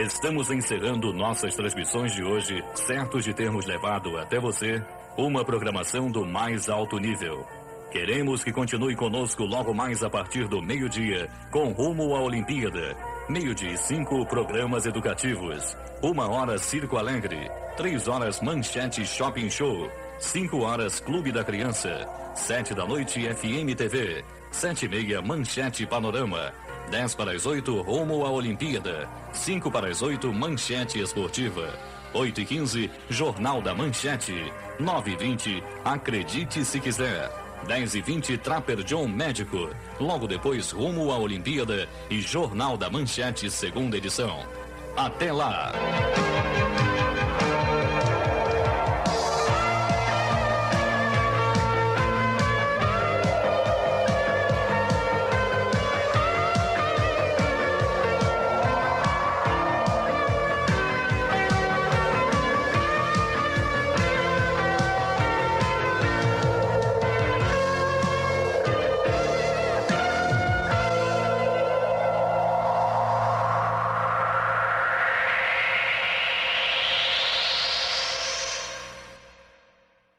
Estamos encerrando nossas transmissões de hoje, certos de termos levado até você uma programação do mais alto nível. Queremos que continue conosco logo mais a partir do meio-dia, com rumo à Olimpíada. Meio-dia e cinco programas educativos. Uma hora Circo Alegre. Três horas Manchete Shopping Show. Cinco horas Clube da Criança. Sete da noite FM TV. Sete e meia Manchete Panorama. 10 para as 8, rumo à Olimpíada. 5 para as 8, Manchete Esportiva. 8 e 15, Jornal da Manchete. 9 e 20, Acredite se quiser. 10 e 20, Trapper John Médico. Logo depois, rumo à Olimpíada e Jornal da Manchete, segunda edição. Até lá!